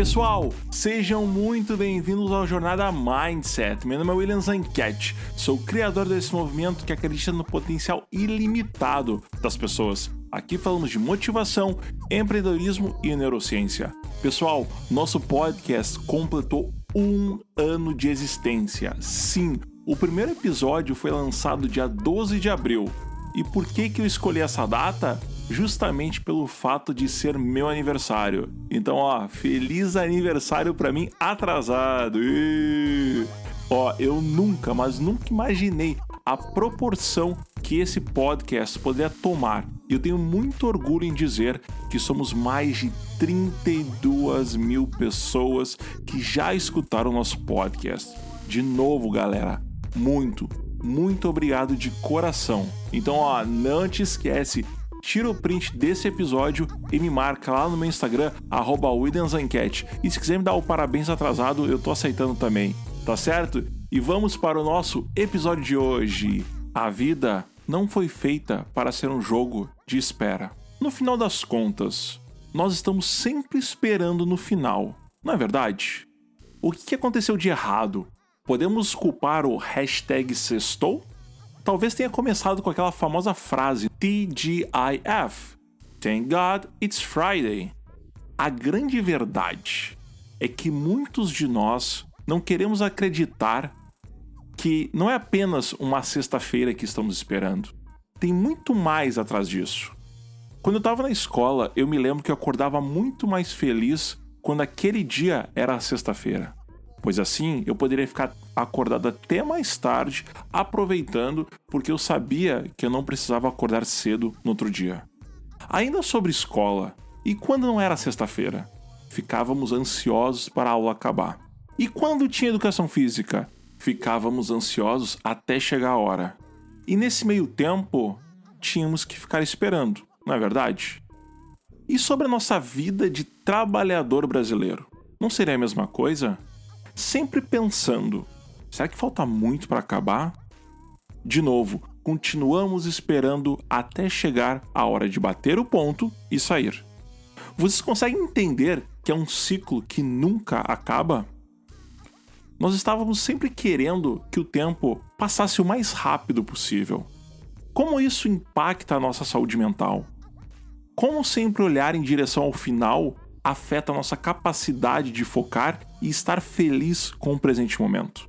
Pessoal, sejam muito bem-vindos ao Jornada Mindset. Meu nome é William Zanquete, sou criador desse movimento que acredita no potencial ilimitado das pessoas. Aqui falamos de motivação, empreendedorismo e neurociência. Pessoal, nosso podcast completou um ano de existência. Sim, o primeiro episódio foi lançado dia 12 de abril. E por que, que eu escolhi essa data? Justamente pelo fato de ser meu aniversário. Então, ó, feliz aniversário para mim atrasado. E... Ó, eu nunca, mas nunca imaginei a proporção que esse podcast poderia tomar. E eu tenho muito orgulho em dizer que somos mais de 32 mil pessoas que já escutaram nosso podcast. De novo, galera, muito, muito obrigado de coração. Então, ó, não te esquece, tira o print desse episódio e me marca lá no meu Instagram, arroba E se quiser me dar o parabéns atrasado, eu tô aceitando também, tá certo? E vamos para o nosso episódio de hoje. A vida não foi feita para ser um jogo de espera. No final das contas, nós estamos sempre esperando no final, não é verdade? O que aconteceu de errado? Podemos culpar o hashtag sextou? Talvez tenha começado com aquela famosa frase TGIF Thank God It's Friday. A grande verdade é que muitos de nós não queremos acreditar que não é apenas uma sexta-feira que estamos esperando. Tem muito mais atrás disso. Quando eu estava na escola, eu me lembro que eu acordava muito mais feliz quando aquele dia era sexta-feira. Pois assim eu poderia ficar acordado até mais tarde, aproveitando, porque eu sabia que eu não precisava acordar cedo no outro dia. Ainda sobre escola, e quando não era sexta-feira? Ficávamos ansiosos para a aula acabar. E quando tinha educação física? ficávamos ansiosos até chegar a hora. E nesse meio tempo, tínhamos que ficar esperando, não é verdade? E sobre a nossa vida de trabalhador brasileiro? Não seria a mesma coisa? Sempre pensando: será que falta muito para acabar? De novo, continuamos esperando até chegar a hora de bater o ponto e sair. Vocês conseguem entender que é um ciclo que nunca acaba? Nós estávamos sempre querendo que o tempo passasse o mais rápido possível. Como isso impacta a nossa saúde mental? Como sempre olhar em direção ao final afeta a nossa capacidade de focar e estar feliz com o presente momento?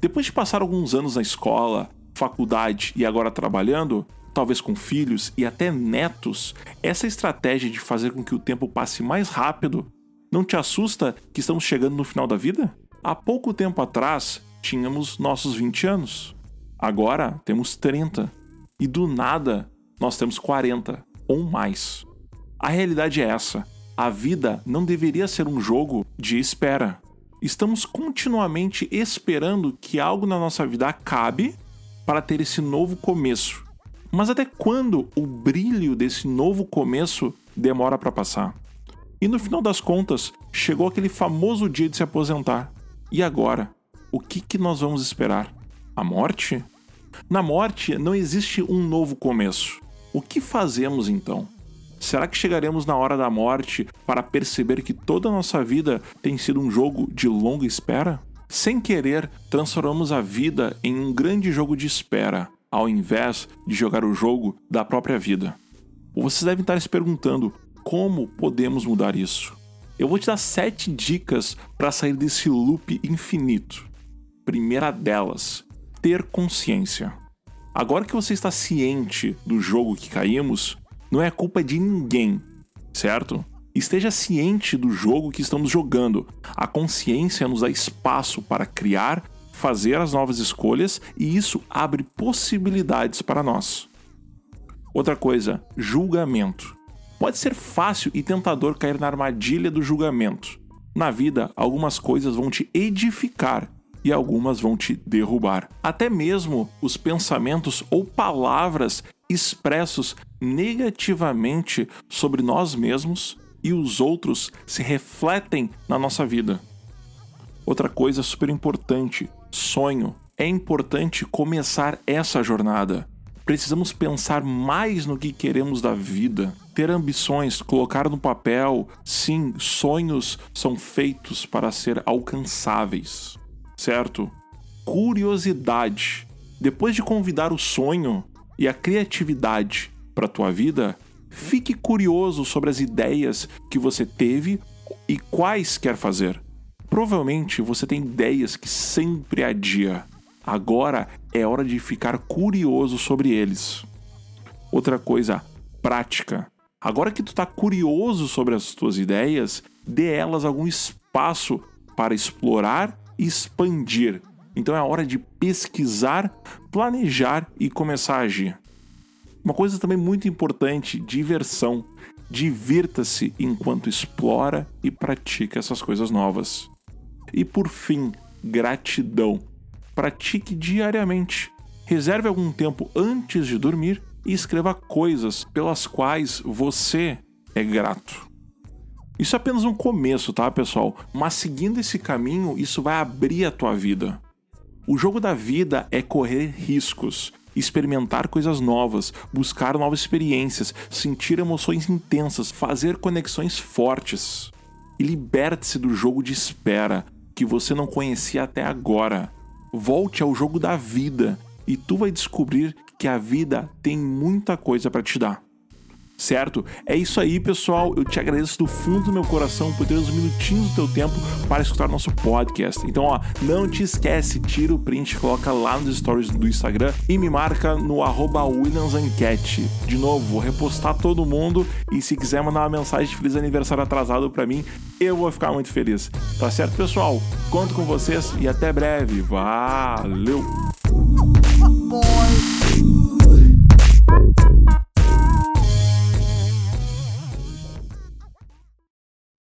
Depois de passar alguns anos na escola, faculdade e agora trabalhando, talvez com filhos e até netos, essa estratégia de fazer com que o tempo passe mais rápido não te assusta que estamos chegando no final da vida? Há pouco tempo atrás, tínhamos nossos 20 anos. Agora temos 30. E do nada, nós temos 40 ou mais. A realidade é essa. A vida não deveria ser um jogo de espera. Estamos continuamente esperando que algo na nossa vida acabe para ter esse novo começo. Mas até quando o brilho desse novo começo demora para passar? E no final das contas, chegou aquele famoso dia de se aposentar. E agora? O que, que nós vamos esperar? A morte? Na morte não existe um novo começo. O que fazemos então? Será que chegaremos na hora da morte para perceber que toda a nossa vida tem sido um jogo de longa espera? Sem querer, transformamos a vida em um grande jogo de espera, ao invés de jogar o jogo da própria vida. Vocês devem estar se perguntando como podemos mudar isso. Eu vou te dar sete dicas para sair desse loop infinito. Primeira delas, ter consciência. Agora que você está ciente do jogo que caímos, não é culpa de ninguém, certo? Esteja ciente do jogo que estamos jogando. A consciência nos dá espaço para criar, fazer as novas escolhas e isso abre possibilidades para nós. Outra coisa, julgamento. Pode ser fácil e tentador cair na armadilha do julgamento. Na vida, algumas coisas vão te edificar e algumas vão te derrubar. Até mesmo os pensamentos ou palavras expressos negativamente sobre nós mesmos e os outros se refletem na nossa vida. Outra coisa super importante: sonho. É importante começar essa jornada. precisamos pensar mais no que queremos da vida, ter ambições, colocar no papel. Sim, sonhos são feitos para ser alcançáveis, certo? Curiosidade. Depois de convidar o sonho e a criatividade para a tua vida, fique curioso sobre as ideias que você teve e quais quer fazer. Provavelmente você tem ideias que sempre adia. Agora é hora de ficar curioso sobre eles. Outra coisa, prática. Agora que tu está curioso sobre as tuas ideias, dê elas algum espaço para explorar e expandir. Então é hora de pesquisar, planejar e começar a agir. Uma coisa também muito importante: diversão. Divirta-se enquanto explora e pratica essas coisas novas. E por fim, gratidão. Pratique diariamente. Reserve algum tempo antes de dormir e escreva coisas pelas quais você é grato. Isso é apenas um começo, tá, pessoal? Mas seguindo esse caminho, isso vai abrir a tua vida. O jogo da vida é correr riscos, experimentar coisas novas, buscar novas experiências, sentir emoções intensas, fazer conexões fortes. E liberte-se do jogo de espera, que você não conhecia até agora. Volte ao jogo da vida e tu vai descobrir que a vida tem muita coisa para te dar. Certo? É isso aí, pessoal. Eu te agradeço do fundo do meu coração por ter uns minutinhos do teu tempo para escutar nosso podcast. Então, ó, não te esquece, tira o print, coloca lá nos stories do Instagram e me marca no arroba WilliamsEnquete. De novo, vou repostar todo mundo e se quiser mandar uma mensagem de feliz aniversário atrasado para mim, eu vou ficar muito feliz. Tá certo, pessoal? Conto com vocês e até breve. Valeu!